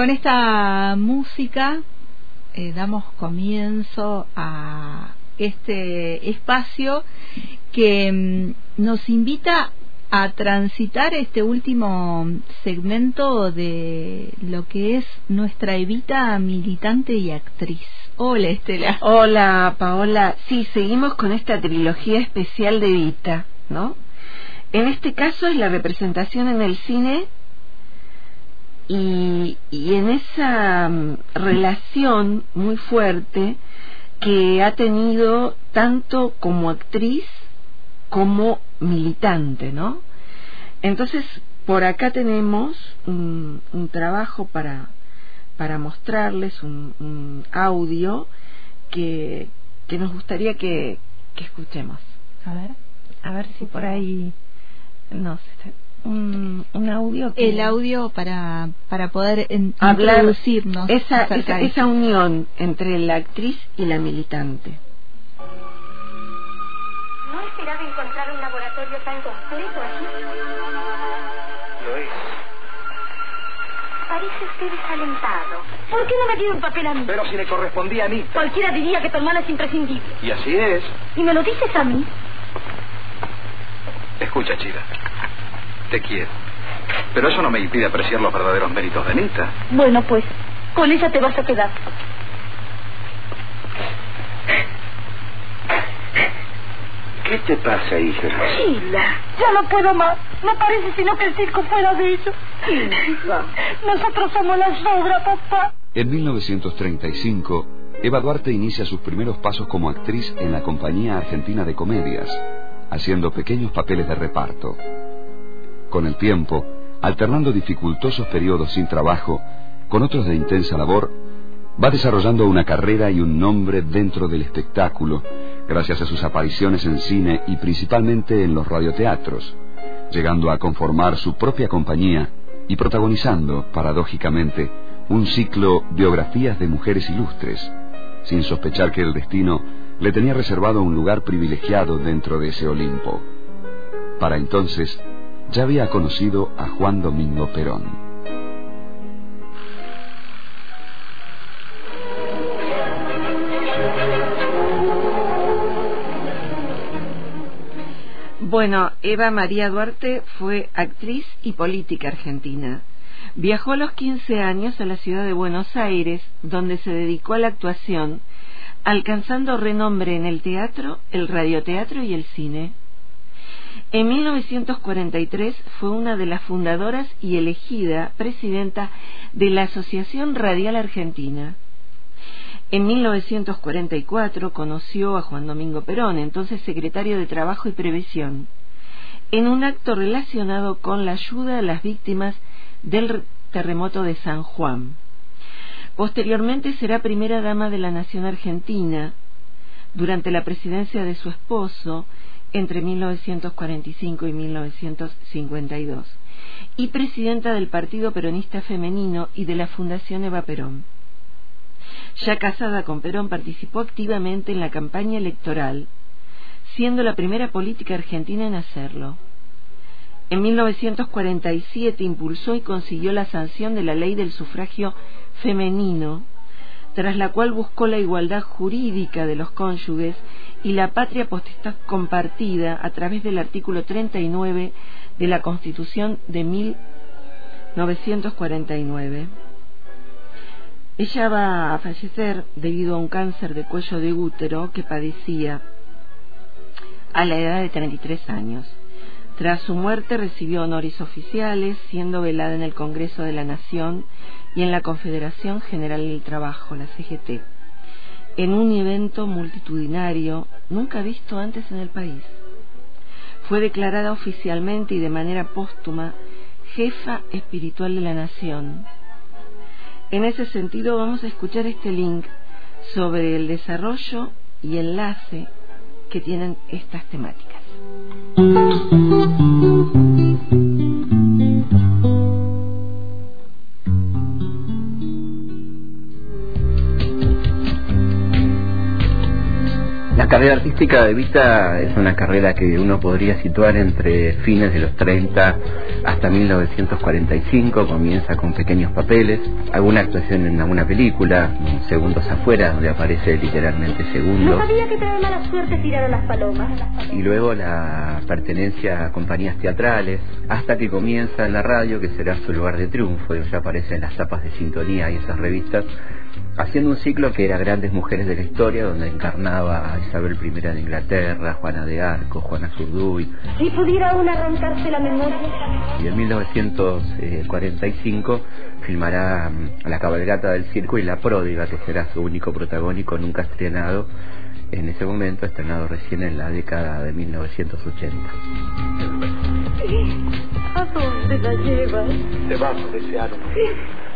con esta música eh, damos comienzo a este espacio que mm, nos invita a transitar este último segmento de lo que es nuestra Evita militante y actriz. Hola Estela. Hola Paola. Sí, seguimos con esta trilogía especial de Evita, ¿no? En este caso es la representación en el cine y, en esa mm, relación muy fuerte que ha tenido tanto como actriz como militante, ¿no? Entonces, por acá tenemos un, trabajo para, para mostrarles, un, audio que, que nos gustaría que, que escuchemos. A ver, a ver si por ahí no sé un, audio el audio para para poder Hablar introducirnos esa, esa, unión entre la actriz y la militante. No esperaba encontrar un laboratorio tan completo aquí lo es. Parece usted desalentado. ¿por qué no me dio un papel a mí? pero si le correspondía a mí. Cualquiera diría que tu hermana es imprescindible. Y así es. Y me lo dices a mí escucha chica te quiero. Pero eso no me impide apreciar los verdaderos méritos de Nita. Bueno, pues, con ella te vas a quedar. ¿Qué te pasa, hija? Sheila, ya no puedo más. No parece sino que el circo fuera de ellos. Nosotros somos la sobra, papá. En 1935, Eva Duarte inicia sus primeros pasos como actriz en la Compañía Argentina de Comedias, haciendo pequeños papeles de reparto. Con el tiempo, alternando dificultosos periodos sin trabajo con otros de intensa labor, va desarrollando una carrera y un nombre dentro del espectáculo, gracias a sus apariciones en cine y principalmente en los radioteatros, llegando a conformar su propia compañía y protagonizando, paradójicamente, un ciclo Biografías de Mujeres Ilustres, sin sospechar que el destino le tenía reservado un lugar privilegiado dentro de ese Olimpo. Para entonces, ya había conocido a Juan Domingo Perón. Bueno, Eva María Duarte fue actriz y política argentina. Viajó a los 15 años a la ciudad de Buenos Aires, donde se dedicó a la actuación, alcanzando renombre en el teatro, el radioteatro y el cine. En 1943 fue una de las fundadoras y elegida presidenta de la Asociación Radial Argentina. En 1944 conoció a Juan Domingo Perón, entonces secretario de Trabajo y Previsión, en un acto relacionado con la ayuda a las víctimas del terremoto de San Juan. Posteriormente será primera dama de la Nación Argentina. Durante la presidencia de su esposo, entre 1945 y 1952 y presidenta del Partido Peronista Femenino y de la Fundación Eva Perón. Ya casada con Perón participó activamente en la campaña electoral, siendo la primera política argentina en hacerlo. En 1947 impulsó y consiguió la sanción de la ley del sufragio femenino, tras la cual buscó la igualdad jurídica de los cónyuges y la patria potestad compartida a través del artículo 39 de la Constitución de 1949. Ella va a fallecer debido a un cáncer de cuello de útero que padecía a la edad de 33 años. Tras su muerte recibió honores oficiales, siendo velada en el Congreso de la Nación y en la Confederación General del Trabajo, la CGT en un evento multitudinario nunca visto antes en el país. Fue declarada oficialmente y de manera póstuma jefa espiritual de la nación. En ese sentido vamos a escuchar este link sobre el desarrollo y enlace que tienen estas temáticas. Carrera artística de Vita es una carrera que uno podría situar entre fines de los 30 hasta 1945. Comienza con pequeños papeles, alguna actuación en alguna película, Segundos afuera, donde aparece literalmente segundo. No sabía que te mala suerte tirar a las palomas. Y luego la pertenencia a compañías teatrales, hasta que comienza en la radio, que será su lugar de triunfo, y ya aparece en las tapas de sintonía y esas revistas haciendo un ciclo que era Grandes Mujeres de la Historia, donde encarnaba a Isabel I de Inglaterra, Juana de Arco, Juana Zurduy. Si pudiera aún arrancarse la memoria. Y en 1945 filmará mm, La cabalgata del circo y La pródiga, que será su único protagónico nunca estrenado en ese momento, estrenado recién en la década de 1980. ¿A dónde la llevas? Te vamos, desearon.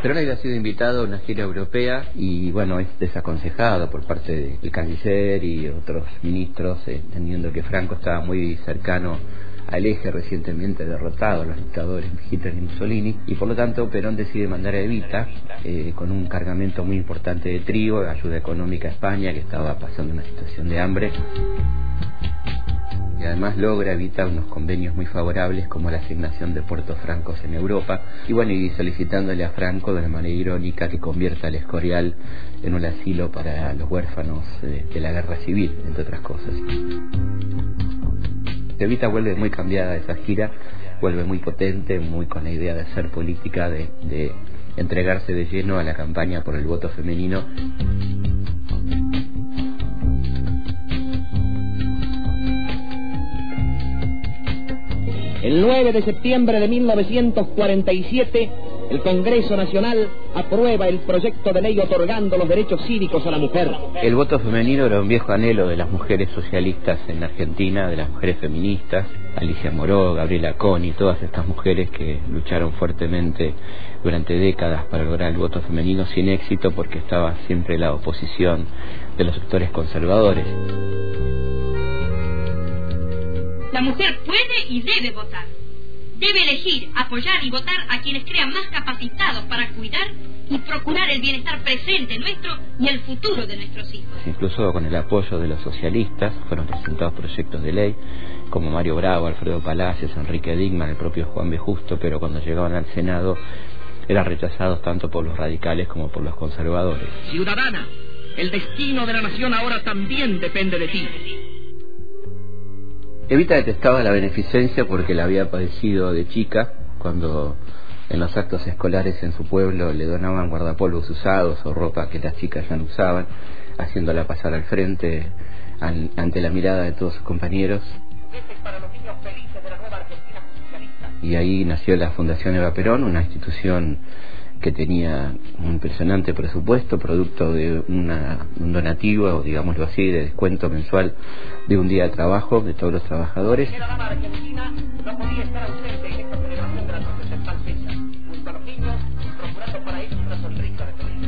Perón había sido invitado a una gira europea y bueno, es desaconsejado por parte del canciller y otros ministros, eh, entendiendo que Franco estaba muy cercano al eje recientemente derrotado, los dictadores Hitler y Mussolini, y por lo tanto Perón decide mandar a Evita eh, con un cargamento muy importante de trigo, ayuda económica a España, que estaba pasando una situación de hambre y además logra evitar unos convenios muy favorables como la asignación de puertos francos en Europa y bueno y solicitándole a Franco de una manera irónica que convierta el Escorial en un asilo para los huérfanos de, de la guerra civil entre otras cosas Evita vuelve muy cambiada de esa gira vuelve muy potente muy con la idea de hacer política de, de entregarse de lleno a la campaña por el voto femenino. El 9 de septiembre de 1947, el Congreso Nacional aprueba el proyecto de ley otorgando los derechos cívicos a la mujer. El voto femenino era un viejo anhelo de las mujeres socialistas en Argentina, de las mujeres feministas, Alicia Moró, Gabriela Coni, todas estas mujeres que lucharon fuertemente durante décadas para lograr el voto femenino sin éxito porque estaba siempre la oposición de los sectores conservadores. La mujer puede y debe votar. Debe elegir, apoyar y votar a quienes crean más capacitados para cuidar y procurar el bienestar presente nuestro y el futuro de nuestros hijos. Incluso con el apoyo de los socialistas fueron presentados proyectos de ley como Mario Bravo, Alfredo Palacios, Enrique Digman, el propio Juan B. Justo, pero cuando llegaban al Senado eran rechazados tanto por los radicales como por los conservadores. Ciudadana, el destino de la nación ahora también depende de ti. Evita detestaba la beneficencia porque la había padecido de chica, cuando en los actos escolares en su pueblo le donaban guardapolvos usados o ropa que las chicas ya no usaban, haciéndola pasar al frente ante la mirada de todos sus compañeros. Y ahí nació la Fundación Eva Perón, una institución que tenía un impresionante presupuesto, producto de una, un donativo, o digámoslo así, de descuento mensual de un día de trabajo de todos los trabajadores.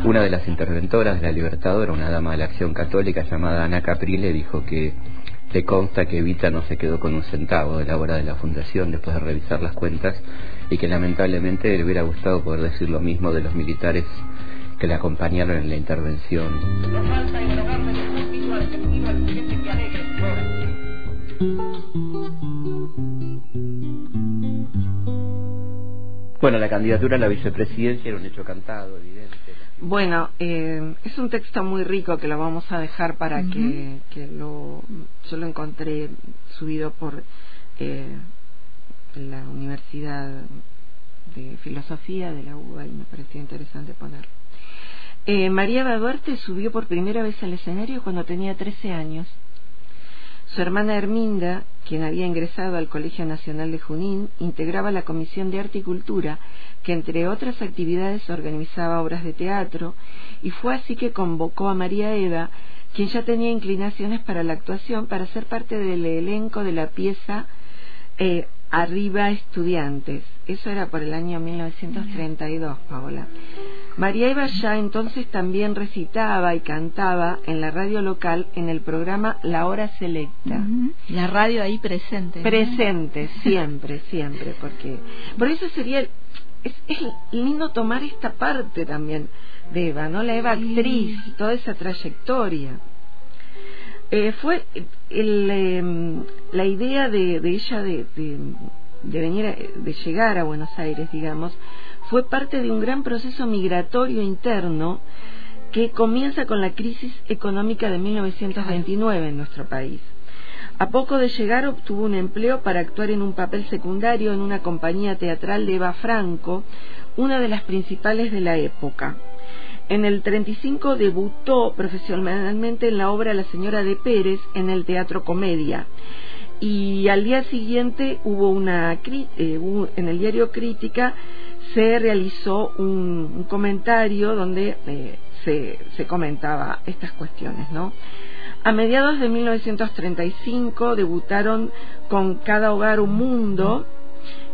Una de las interventoras de la Libertadora, una dama de la Acción Católica llamada Ana Caprile, dijo que le consta que Evita no se quedó con un centavo de la hora de la fundación después de revisar las cuentas y que lamentablemente le hubiera gustado poder decir lo mismo de los militares que le acompañaron en la intervención. Bueno, la candidatura a la vicepresidencia era un hecho cantado, evidente. Bueno, eh, es un texto muy rico que lo vamos a dejar para que, que, lo, yo lo encontré subido por eh, la Universidad de Filosofía de la UBA y me pareció interesante ponerlo. Eh, María Duarte subió por primera vez al escenario cuando tenía 13 años. Su hermana Herminda, quien había ingresado al Colegio Nacional de Junín, integraba la Comisión de Arte y Cultura, que entre otras actividades organizaba obras de teatro, y fue así que convocó a María Eva, quien ya tenía inclinaciones para la actuación, para ser parte del elenco de la pieza eh, Arriba Estudiantes. Eso era por el año 1932, Paola. María Eva ya entonces también recitaba y cantaba en la radio local en el programa La Hora Selecta. La radio ahí presente. Presente, siempre, siempre, porque por eso sería es, es, lindo tomar esta parte también de Eva, ¿no? La Eva actriz, toda esa trayectoria. Eh, fue el, em, la idea de, de ella de, de, venir, de llegar a Buenos Aires, digamos, fue parte de un gran proceso migratorio interno que comienza con la crisis económica de 1929 en nuestro país. A poco de llegar obtuvo un empleo para actuar en un papel secundario en una compañía teatral de Eva Franco, una de las principales de la época. En el 35 debutó profesionalmente en la obra La señora de Pérez en el Teatro Comedia. Y al día siguiente hubo una eh, en el diario Crítica se realizó un, comentario donde eh, se, se, comentaba estas cuestiones, ¿no? A mediados de 1935 debutaron con Cada hogar un mundo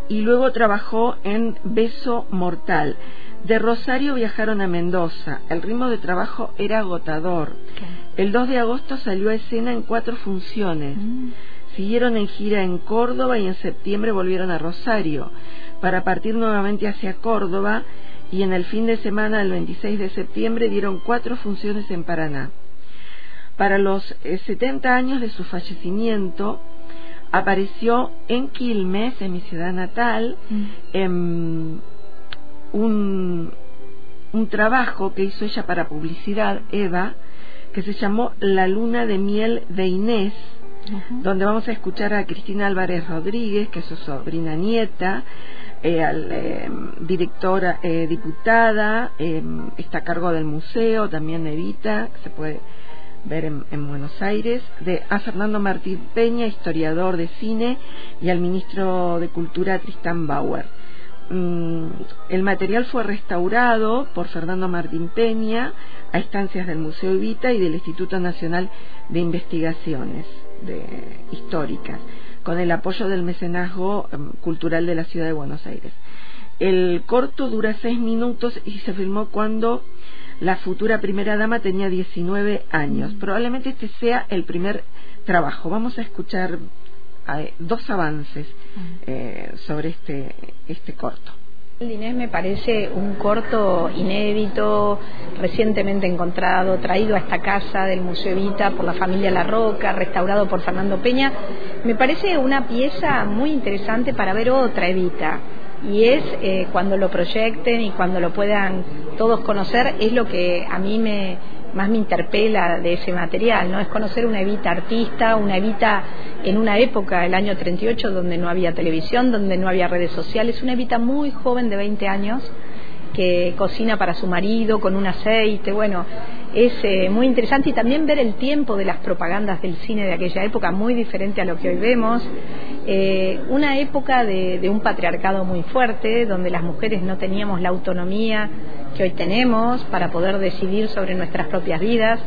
y luego trabajó en Beso Mortal. De Rosario viajaron a Mendoza. El ritmo de trabajo era agotador. El 2 de agosto salió a escena en cuatro funciones. Mm. Siguieron en gira en Córdoba y en septiembre volvieron a Rosario para partir nuevamente hacia Córdoba y en el fin de semana del 26 de septiembre dieron cuatro funciones en Paraná. Para los 70 eh, años de su fallecimiento, apareció en Quilmes, en mi ciudad natal, mm. en un, un trabajo que hizo ella para publicidad, Eva, que se llamó La luna de miel de Inés, donde vamos a escuchar a Cristina Álvarez Rodríguez, que es su sobrina nieta, eh, al, eh, directora eh, diputada, em, está a cargo del museo, también Evita, que se puede ver en, en, Buenos Aires, de a Fernando Martín Peña, historiador de cine, y al ministro de Cultura Tristán Bauer. Mm, el material fue restaurado por Fernando Martín Peña a instancias del Museo Evita y del Instituto Nacional de Investigaciones Históricas, con el apoyo del mecenazgo em, cultural de la ciudad de Buenos Aires. El corto dura seis minutos y se filmó cuando la futura primera dama tenía 19 años. Probablemente este sea el primer trabajo. Vamos a escuchar dos avances eh, sobre este, este corto. El Inés me parece un corto inédito, recientemente encontrado, traído a esta casa del Museo Evita por la familia La Roca, restaurado por Fernando Peña. Me parece una pieza muy interesante para ver otra Evita. Y es eh, cuando lo proyecten y cuando lo puedan todos conocer, es lo que a mí me, más me interpela de ese material, ¿no? Es conocer una Evita artista, una Evita en una época, el año 38, donde no había televisión, donde no había redes sociales, una Evita muy joven de 20 años que cocina para su marido con un aceite, bueno, es eh, muy interesante. Y también ver el tiempo de las propagandas del cine de aquella época, muy diferente a lo que hoy vemos, eh, una época de, de un patriarcado muy fuerte, donde las mujeres no teníamos la autonomía que hoy tenemos para poder decidir sobre nuestras propias vidas.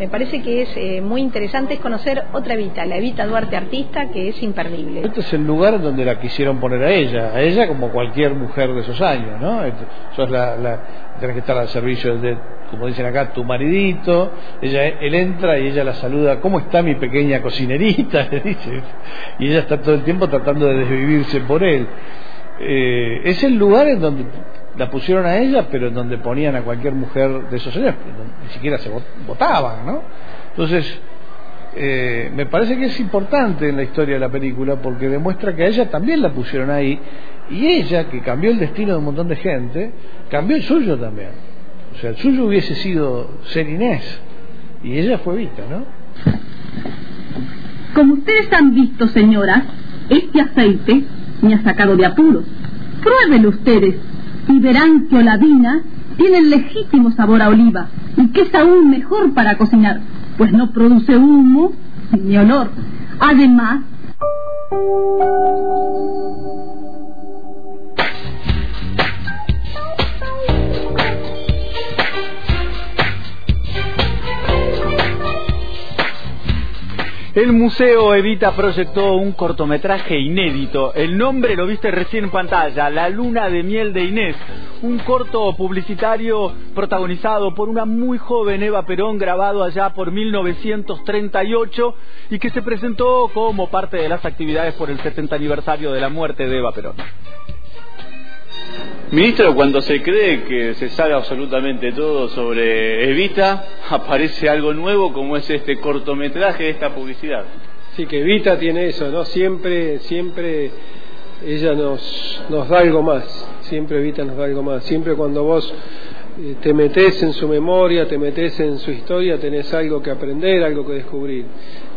Me parece que es eh, muy interesante conocer otra Evita, la Evita Duarte artista, que es imperdible. Este es el lugar donde la quisieron poner a ella, a ella como cualquier mujer de esos años, ¿no? Sos la, la, tenés que estar al servicio de, como dicen acá, tu maridito. Ella, él entra y ella la saluda, ¿cómo está mi pequeña cocinerita? Le dice. Y ella está todo el tiempo tratando de desvivirse por él. Eh, es el lugar en donde la pusieron a ella, pero en donde ponían a cualquier mujer de esos años, ni siquiera se votaban, ¿no? Entonces, eh, me parece que es importante en la historia de la película porque demuestra que a ella también la pusieron ahí y ella, que cambió el destino de un montón de gente, cambió el suyo también. O sea, el suyo hubiese sido ser Inés y ella fue Vita, ¿no? Como ustedes han visto, señoras, este aceite me ha sacado de apuros. Pruébenlo ustedes y verán que Oladina tiene el legítimo sabor a oliva y que es aún mejor para cocinar, pues no produce humo ni olor. Además, El Museo Evita proyectó un cortometraje inédito. El nombre lo viste recién en pantalla, La Luna de Miel de Inés. Un corto publicitario protagonizado por una muy joven Eva Perón, grabado allá por 1938 y que se presentó como parte de las actividades por el 70 aniversario de la muerte de Eva Perón. Ministro, cuando se cree que se sabe absolutamente todo sobre Evita, aparece algo nuevo como es este cortometraje de esta publicidad. Sí, que Evita tiene eso, ¿no? Siempre, siempre ella nos, nos da algo más, siempre Evita nos da algo más. Siempre cuando vos eh, te metes en su memoria, te metes en su historia, tenés algo que aprender, algo que descubrir.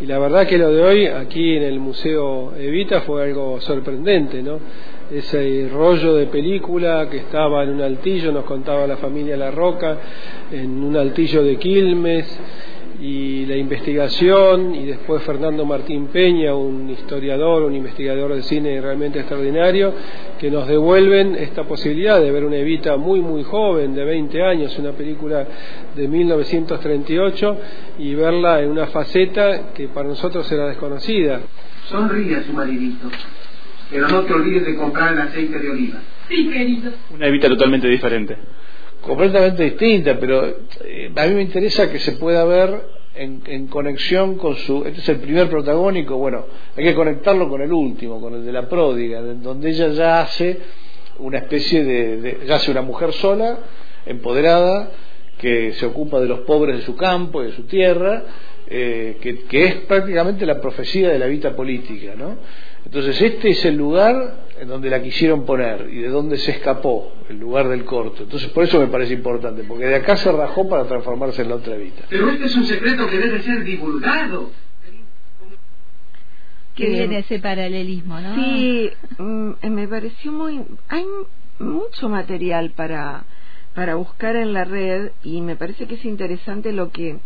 Y la verdad que lo de hoy aquí en el Museo Evita fue algo sorprendente, ¿no? Ese rollo de película que estaba en un altillo, nos contaba la familia La Roca, en un altillo de Quilmes, y la investigación, y después Fernando Martín Peña, un historiador, un investigador de cine realmente extraordinario, que nos devuelven esta posibilidad de ver una Evita muy, muy joven, de 20 años, una película de 1938, y verla en una faceta que para nosotros era desconocida. Sonríe a su maridito pero no te olvides de comprar el aceite de oliva. Sí, querido. Una evita totalmente diferente. Completamente distinta, pero eh, a mí me interesa que se pueda ver en, conexión con su... Este es el primer protagónico, bueno, hay que conectarlo con el último, con el de la pródiga, donde ella ya hace una especie de, ya hace una mujer sola, empoderada, que se ocupa de los pobres de su campo, de su tierra, eh, que, que, es prácticamente la profecía de la vida política, ¿no? Entonces este es el lugar en donde la quisieron poner y de donde se escapó, el lugar del corto. Entonces por eso me parece importante, porque de acá se rajó para transformarse en la otra vida. Pero este es un secreto que debe ser divulgado. Qué bien ese paralelismo, ¿no? Sí, mm, me pareció muy... Hay mucho material para, para buscar en la red y me parece que es interesante lo que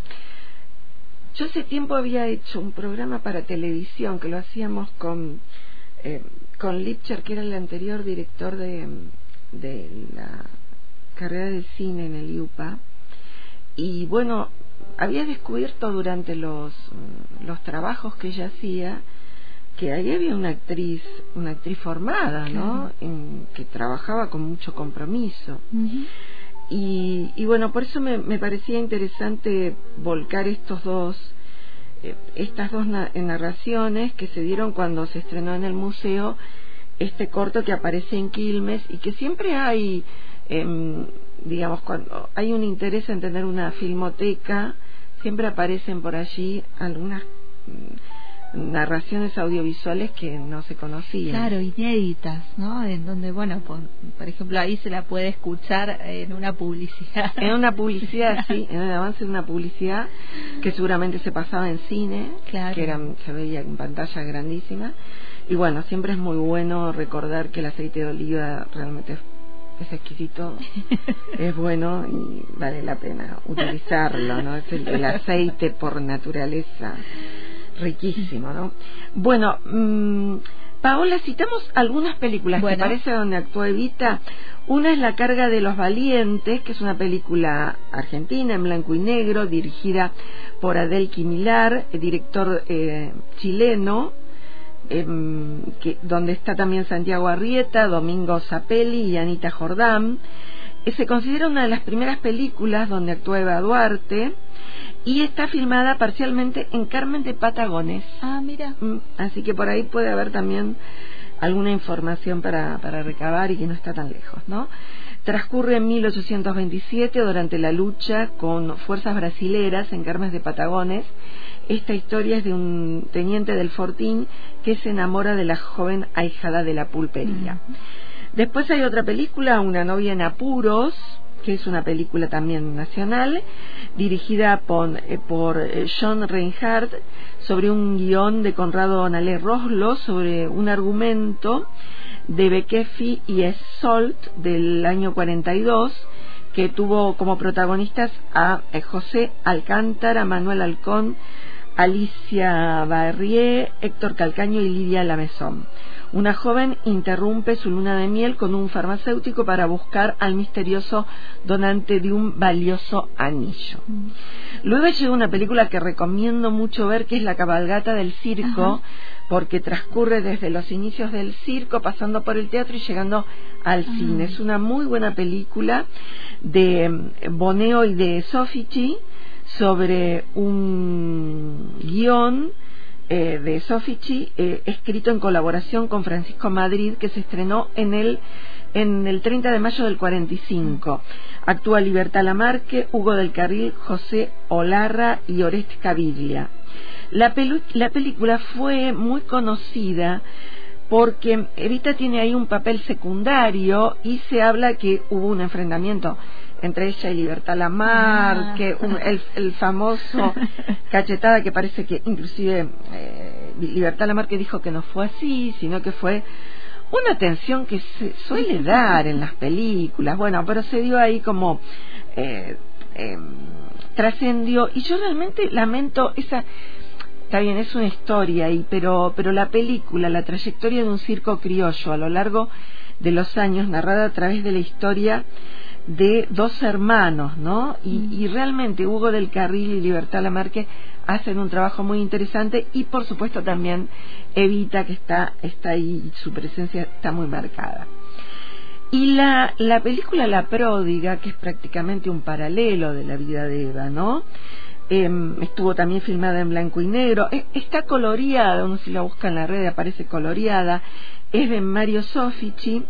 yo hace tiempo había hecho un programa para televisión que lo hacíamos con, eh, con Lipcher, que era el anterior director de, de la carrera de cine en el IUPA. Y bueno, había descubierto durante los, los trabajos que ella hacía que ahí había una actriz, una actriz formada, ¿no? En, que trabajaba con mucho compromiso. Y, y bueno, por eso me, me, parecía interesante volcar estos dos, eh, estas dos narraciones que se dieron cuando se estrenó en el museo este corto que aparece en Quilmes y que siempre hay, eh, digamos, cuando hay un interés en tener una filmoteca, siempre aparecen por allí algunas narraciones audiovisuales que no se conocían. Claro, inéditas, ¿no? En donde, bueno, por, ejemplo, ahí se la puede escuchar en una publicidad. En una publicidad, sí, en el avance de una publicidad que seguramente se pasaba en cine, claro. que eran, se veía en pantalla grandísima. Y bueno, siempre es muy bueno recordar que el aceite de oliva realmente es es exquisito, es bueno y vale la pena utilizarlo, ¿no? Es el aceite por naturaleza riquísimo, ¿no? Bueno, mmm, Paola, citamos algunas películas, que parece, donde actúa Evita? Una es La carga de los valientes, que es una película argentina en blanco y negro, dirigida por Adel Quimilar, director eh, chileno, em, que, donde está también Santiago Arrieta, Domingo Zapelli y Anita Jordán. Se considera una de las primeras películas donde actúa Eva Duarte y está filmada parcialmente en Carmen de Patagones. Ah, mira. Mm, así que por ahí puede haber también alguna información para, para recabar y que no está tan lejos, ¿no? Transcurre en 1827 durante la lucha con fuerzas brasileras en Carmen de Patagones. Esta historia es de un teniente del Fortín que se enamora de la joven ahijada de la pulpería. Después hay otra película, Una novia en apuros, que es una película también nacional, dirigida por, eh, por eh, John Reinhardt, sobre un guion de Conrado Nalé Roslo, sobre un argumento de Bekefi y Solt del año 42, que tuvo como protagonistas a eh, José Alcántara, Manuel Halcón, Alicia Barrié, Héctor Calcaño y Lidia Lamezón. Una joven interrumpe su luna de miel con un farmacéutico para buscar al misterioso donante de un valioso anillo. Luego llega una película que recomiendo mucho ver, que es La cabalgata del circo, porque transcurre desde los inicios del circo, pasando por el teatro y llegando al cine. Es una muy buena película de mm, Boneo y de Sofici sobre un guion eh, de Sofici, eh, escrito en colaboración con Francisco Madrid, que se estrenó en el, en el 30 de mayo del 45. Actúa Libertad Lamarque, Hugo del Carril, José Olarra y Oreste Caviglia. La, la película fue muy conocida porque Evita tiene ahí un papel secundario y se habla que hubo un enfrentamiento entre ella y Libertad Lamar, Ah. que un- el, el famoso cachetada que parece que inclusive eh, Libertad Lamar que dijo que no fue así, sino que fue una tensión que se suele dar en las películas, bueno, pero se dio ahí como eh, eh, trascendió y yo realmente lamento esa Está bien, es una historia, y, pero, pero la película, la trayectoria de un circo criollo a lo largo de los años, narrada a través de la historia de dos hermanos, ¿no? Y, y realmente Hugo del Carril y Libertad Lamarque hacen un trabajo muy interesante y por supuesto también Evita que está, está ahí, su presencia está muy marcada. Y la, la película La Pródiga, que es prácticamente un paralelo de la vida de Eva, ¿no? Em, estuvo también filmada en blanco y negro. E- está coloreada, uno si la busca en la red aparece coloreada. Es de Mario Sofici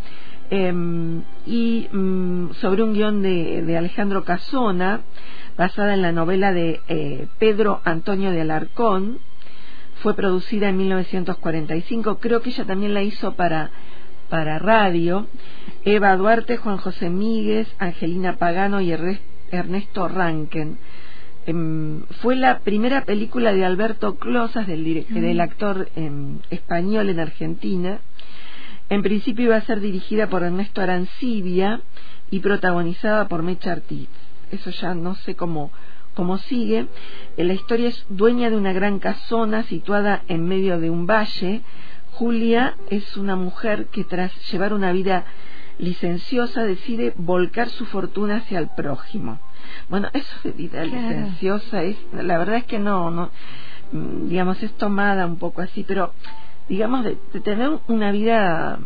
em, y mm, sobre un guion de, de Alejandro Casona, basada en la novela de eh, Pedro Antonio de Alarcón. Fue producida en 1945. Creo que ella también la hizo para para radio, Eva Duarte, Juan José Míguez, Angelina Pagano y Ernesto Ranken. Em, fue la primera película de Alberto Closas, del, Mm. del actor em, español en Argentina. En principio iba a ser dirigida por Ernesto Arancibia y protagonizada por Mecha Ortiz. Eso ya no sé cómo, cómo sigue. Eh, La historia es dueña de una gran casona situada en medio de un valle. Julia es una mujer que tras llevar una vida licenciosa decide volcar su fortuna hacia el prójimo. Bueno, eso de vida Claro. licenciosa es, la verdad es que no, no, mm, digamos, es tomada un poco así, pero digamos, de, de tener una vida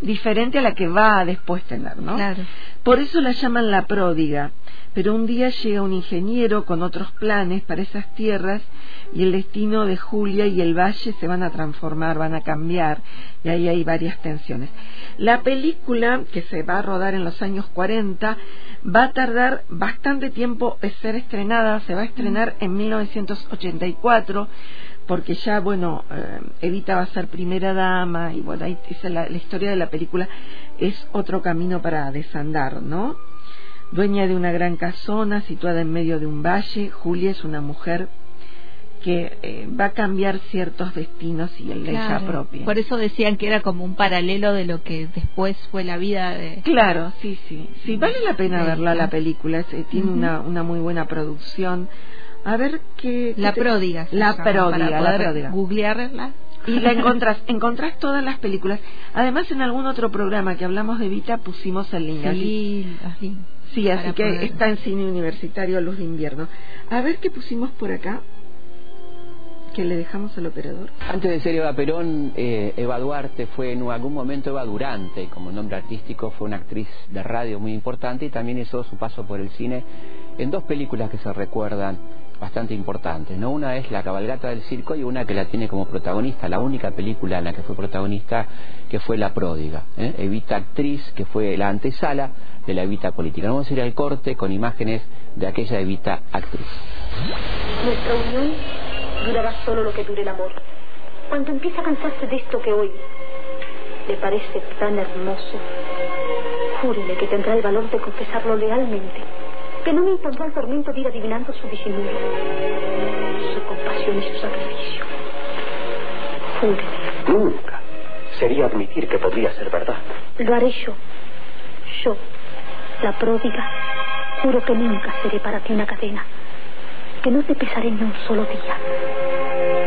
diferente a la que va a después tener, ¿no? Claro. Por eso la llaman la pródiga. Pero un día llega un ingeniero con otros planes para esas tierras y el destino de Julia y el valle se van a transformar, van a cambiar y ahí hay varias tensiones. La película, que se va a rodar en los años 40, va a tardar bastante tiempo en ser estrenada, se va a estrenar en 1984 porque ya, bueno, eh, Evita va a ser primera dama y bueno, ahí es la, la historia de la película es otro camino para desandar, ¿no? Dueña de una gran casona situada en medio de un valle, Julia es una mujer que eh, va a cambiar ciertos destinos y el de ella propia. Por eso decían que era como un paralelo de lo que después fue la vida de... Claro, sí, sí. Sí, vale la pena verla la película, es- eh, tiene una, una muy buena producción. A ver qué... qué La te- pródiga. La llama, pródiga, para la pródiga. googlearla. Y la encontrás, encontrás todas las películas. Además, en algún otro programa que hablamos de Vita pusimos el link. Sí, así. Sí, así que poder- está en cine universitario Luz de Invierno. A ver qué pusimos por acá. Que le dejamos al operador. Antes de ser Eva Perón, eh, Eva Duarte fue en algún momento Eva Durante, como nombre artístico, fue una actriz de radio muy importante y también hizo su paso por el cine en dos películas que se recuerdan bastante importantes. ¿no? Una es La cabalgata del circo y una que la tiene como protagonista, la única película en la que fue protagonista, que fue La pródiga. ¿eh? Evita actriz, que fue la antesala de la Evita política. Vamos a ir al corte con imágenes de aquella Evita actriz. Nuestra unión durará solo lo que dure el amor. Cuando empieza a cansarse de esto que hoy le parece tan hermoso, júrele que tendrá el valor de confesarlo lealmente, que no me impondrá el tormento de ir adivinando su disimulo, su compasión y su sacrificio. Júrele. Nunca. Sería admitir que podría ser verdad. Lo haré yo. Yo, la pródiga, juro que nunca seré para ti una cadena. que no te pesaré ni un solo día,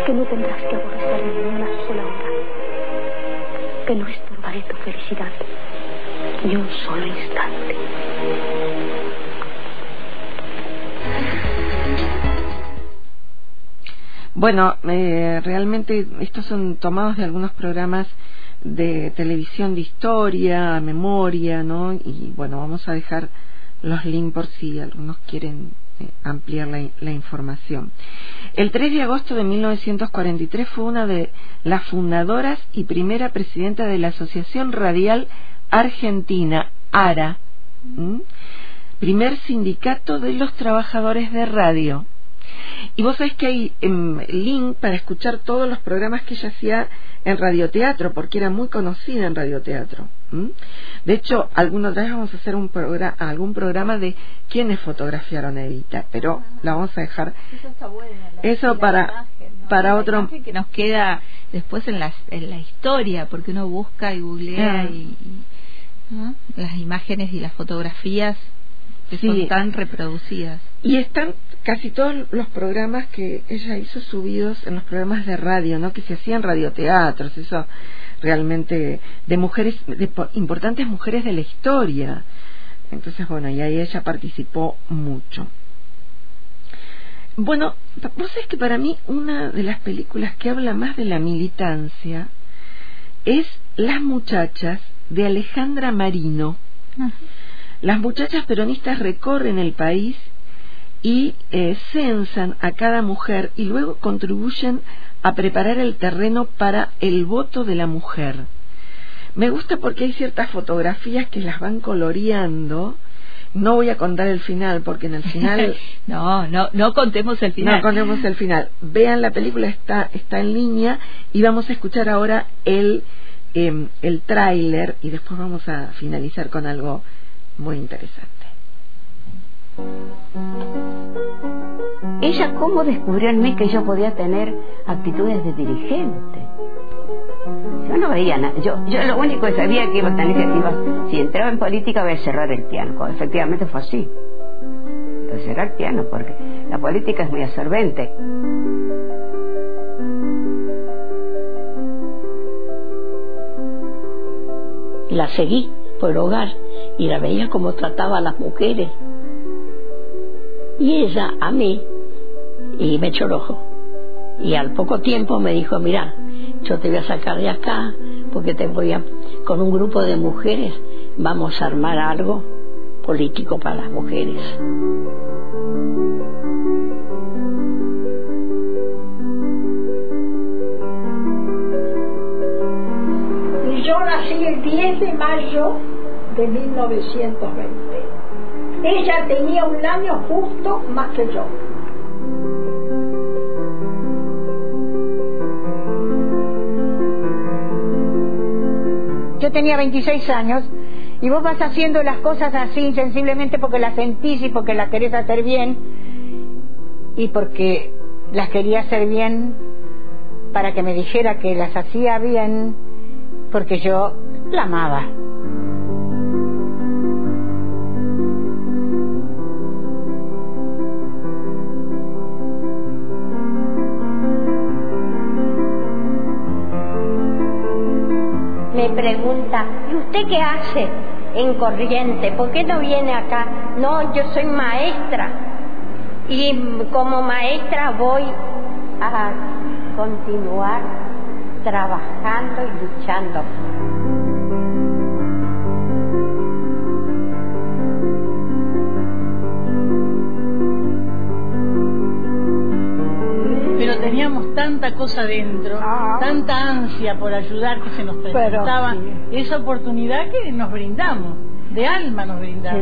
que no tendrás que aborrecerme ni una sola hora, que no estorbaré tu felicidad ni un solo instante. Bueno, eh, realmente estos son tomados de algunos programas de televisión de historia, memoria, ¿no? Y bueno, vamos a dejar los links por si algunos quieren eh, ampliar la, la, información. El 3 de agosto de 1943 fue una de las fundadoras y primera presidenta de la Asociación Radial Argentina, ARA, primer sindicato de los trabajadores de radio. Y vos sabés que hay um, link para escuchar todos los programas que ella hacía en radioteatro, porque era muy conocida en radioteatro. ¿m? De hecho, alguna otra vez vamos a hacer un programa, algún programa de quiénes fotografiaron a Evita, pero la vamos a dejar. Eso está bueno. La, Eso la para, imagen, ¿no? para la otro. que nos queda después en la, en la historia, porque uno busca y googlea Ah. y, y, ¿no? las imágenes y las fotografías que Sí. son tan reproducidas. Y están casi todos los programas que ella hizo subidos en los programas de radio, ¿no? Que se hacían radioteatros, eso realmente de mujeres, de po- importantes mujeres de la historia. Entonces, bueno, y ahí ella participó mucho. Bueno, vos sabés que para mí una de las películas que habla más de la militancia es Las muchachas de Alejandra Marino. Las muchachas peronistas recorren el país y eh, censan a cada mujer y luego contribuyen a preparar el terreno para el voto de la mujer. Me gusta porque hay ciertas fotografías que las van coloreando. No voy a contar el final porque en el final no, no, no contemos el final. no contemos el final. Vean la película está está en línea y vamos a escuchar ahora el em, el tráiler y después vamos a finalizar con algo muy interesante. Ella cómo descubrió en mí que yo podía tener actitudes de dirigente. Yo no veía nada. Yo, yo lo único que sabía que iba a tener que iba, si entraba en política voy a cerrar el piano. Efectivamente fue así. Iba cerrar el piano porque la política es muy absorbente. La seguí por hogar y la veía como trataba a las mujeres. Y ella a mí, y me echó el ojo. Y al poco tiempo me dijo, mira, yo te voy a sacar de acá porque te voy a, con un grupo de mujeres vamos a armar algo político para las mujeres. Yo nací el 10 de mayo de 1920. Ella tenía un año justo más que yo. Yo tenía 26 años y vos vas haciendo las cosas así sensiblemente porque las sentís y porque las querés hacer bien y porque las quería hacer bien para que me dijera que las hacía bien porque yo la amaba. Pregunta, ¿y usted qué hace en Corriente? ¿Por qué no viene acá? No, yo soy maestra y como maestra voy a continuar trabajando y luchando. Tanta cosa dentro, tanta ansia por ayudar que se nos presentaba esa oportunidad que nos brindamos, de alma nos brindamos.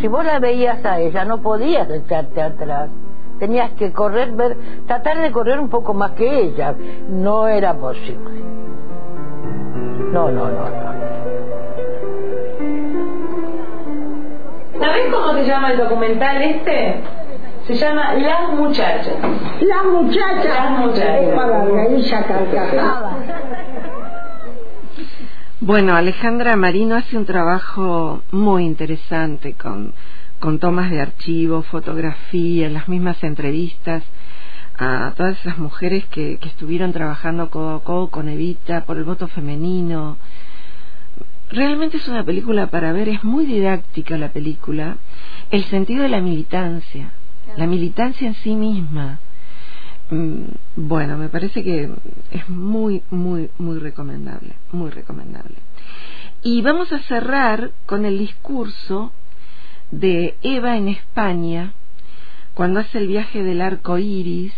Si vos la veías a ella, no podías echarte atrás. Tenías que correr, ver, tratar de correr un poco más que ella. No era posible. No, no, no, no. ¿Sabés cómo se llama el documental este? Se llama Las Muchachas. Las muchachas. Las muchachas. Es para reírse a carcajadas. Bueno, Alejandra Marino hace un trabajo muy interesante con, con tomas de archivo, fotografías, las mismas entrevistas a todas esas mujeres que, que estuvieron trabajando codo a codo con Evita por el voto femenino. Realmente es una película para ver, es muy didáctica la película, el sentido de la militancia, la militancia en sí misma. Mm, bueno, me parece que es muy, muy, muy recomendable, muy recomendable. Y vamos a cerrar con el discurso de Eva en España, cuando hace el viaje del arco iris,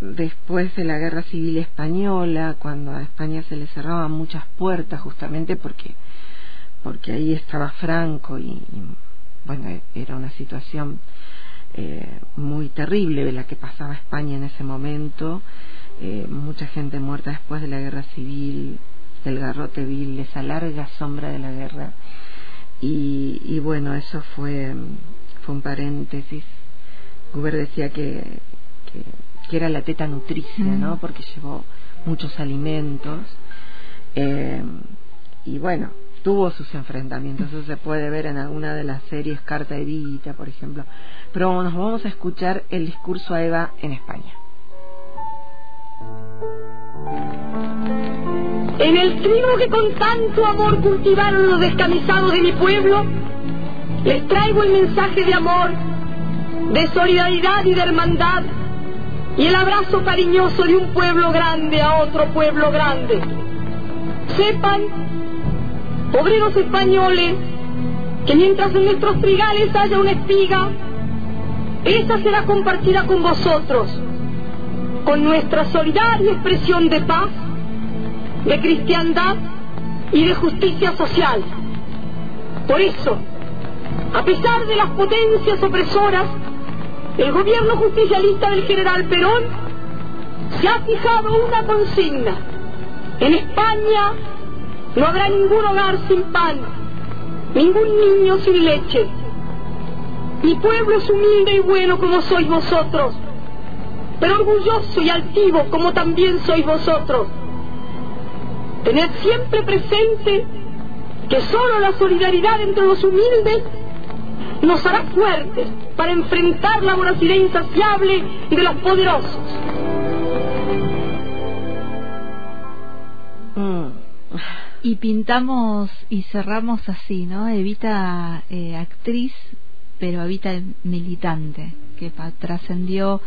después de la guerra civil española, cuando a España se le cerraban muchas puertas justamente porque, porque ahí estaba Franco y, bueno, era una situación eh, muy terrible de la que pasaba España en ese momento, eh, mucha gente muerta después de la guerra civil, del garrote vil, esa larga sombra de la guerra. Y, y bueno, eso fue, fue un paréntesis. Guber decía que, que que era la teta nutricia, ¿no? Porque llevó muchos alimentos. Eh, y bueno, tuvo sus enfrentamientos, eso se puede ver en alguna de las series Carta Evita, por ejemplo. Pero nos vamos a escuchar el discurso a Eva en España. En el trigo que con tanto amor cultivaron los descamisados de mi pueblo, les traigo el mensaje de amor, de solidaridad y de hermandad y el abrazo cariñoso de un pueblo grande a otro pueblo grande. Sepan, obreros españoles, que mientras en nuestros trigales haya una espiga, esa será compartida con vosotros, con nuestra solidaria expresión de paz, de cristiandad y de justicia social. Por eso, a pesar de las potencias opresoras, el gobierno justicialista del general Perón se ha fijado una consigna. En España no habrá ningún hogar sin pan, ningún niño sin leche. Mi pueblo es humilde y bueno como sois vosotros, pero orgulloso y altivo como también sois vosotros. Tened siempre presente que solo la solidaridad entre los humildes nos hará fuertes para enfrentar la voracidad insaciable de los poderosos. Mm. Y pintamos y cerramos así, ¿no? Evita eh, actriz, pero Evita militante, que trascendió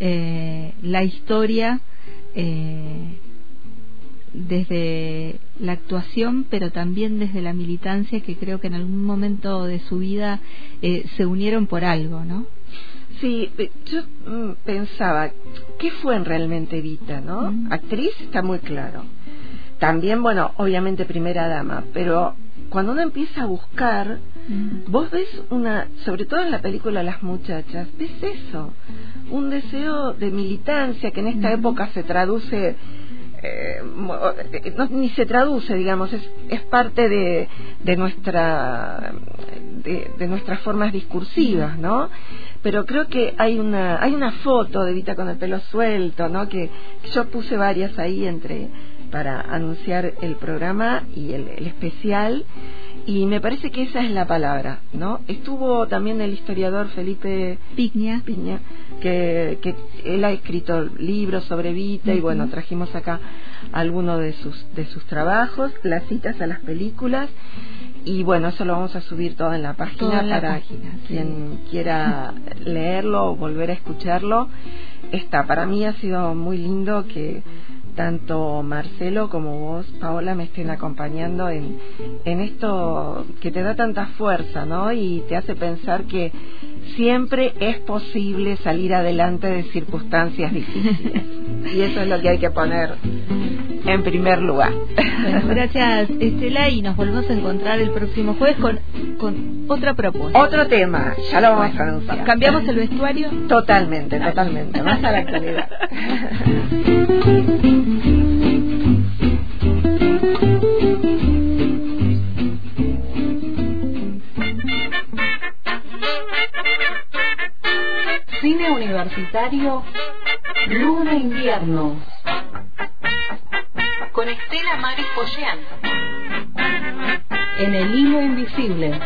eh, la historia eh, desde la actuación, pero también desde la militancia, que creo que en algún momento de su vida eh, se unieron por algo, ¿no? Sí, eh, yo mm, pensaba, ¿qué fue realmente Evita, no? Actriz está muy claro. También, bueno, obviamente primera dama, pero cuando uno empieza a buscar, vos ves una, sobre todo en la película Las muchachas, ves eso, un deseo de militancia que en esta época se traduce eh, ni se traduce, digamos, es, es parte de, de nuestra de, nuestras formas discursivas, ¿no? Pero creo que hay una hay una foto de Vita con el pelo suelto, ¿no? Que, yo puse varias ahí entre para anunciar el programa y el, el especial. Y me parece que esa es la palabra, ¿no? Estuvo también el historiador Felipe Piña, Piña que, que él ha escrito libros sobre Vita y bueno, trajimos acá algunos de sus, de sus trabajos, las citas a las películas. Y bueno, eso lo vamos a subir todo en la página para quien quiera leerlo o volver a escucharlo. Está, para mí ha sido muy lindo que tanto Marcelo como vos, Paola, me estén acompañando en, en esto que te da tanta fuerza, ¿no? Y te hace pensar que siempre es posible salir adelante de circunstancias difíciles. y eso es lo que hay que poner en primer lugar. gracias Estela y nos volvemos a encontrar el próximo jueves con, con otra propuesta. Otro tema, ya lo vamos a anunciar. ¿Cambiamos el vestuario? Totalmente, totalmente, más a la actualidad. Cine Universitario Luna Invierno. Con Estela Maris Pollean en el hilo invisible